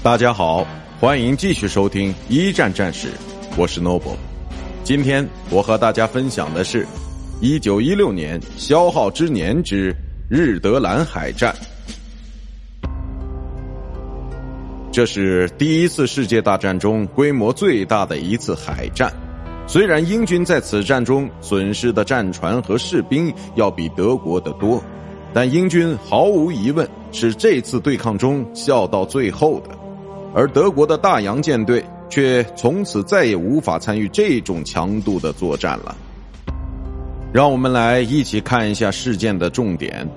大家好，欢迎继续收听一战战史，我是 Noble。今天我和大家分享的是，一九一六年消耗之年之日德兰海战。这是第一次世界大战中规模最大的一次海战。虽然英军在此战中损失的战船和士兵要比德国的多，但英军毫无疑问是这次对抗中笑到最后的。而德国的大洋舰队却从此再也无法参与这种强度的作战了。让我们来一起看一下事件的重点：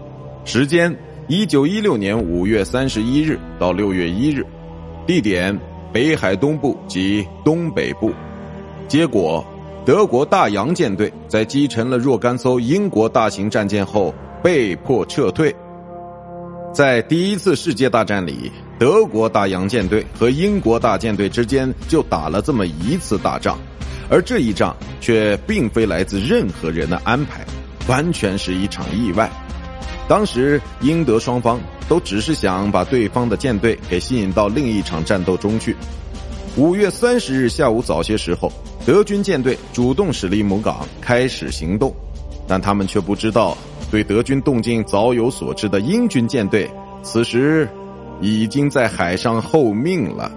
时间：一九一六年五月三十一日到六月一日；地点：北海东部及东北部；结果：德国大洋舰队在击沉了若干艘英国大型战舰后被迫撤退。在第一次世界大战里，德国大洋舰队和英国大舰队之间就打了这么一次大仗，而这一仗却并非来自任何人的安排，完全是一场意外。当时英德双方都只是想把对方的舰队给吸引到另一场战斗中去。五月三十日下午早些时候，德军舰队主动驶离母港开始行动，但他们却不知道。对德军动静早有所知的英军舰队，此时已经在海上候命了。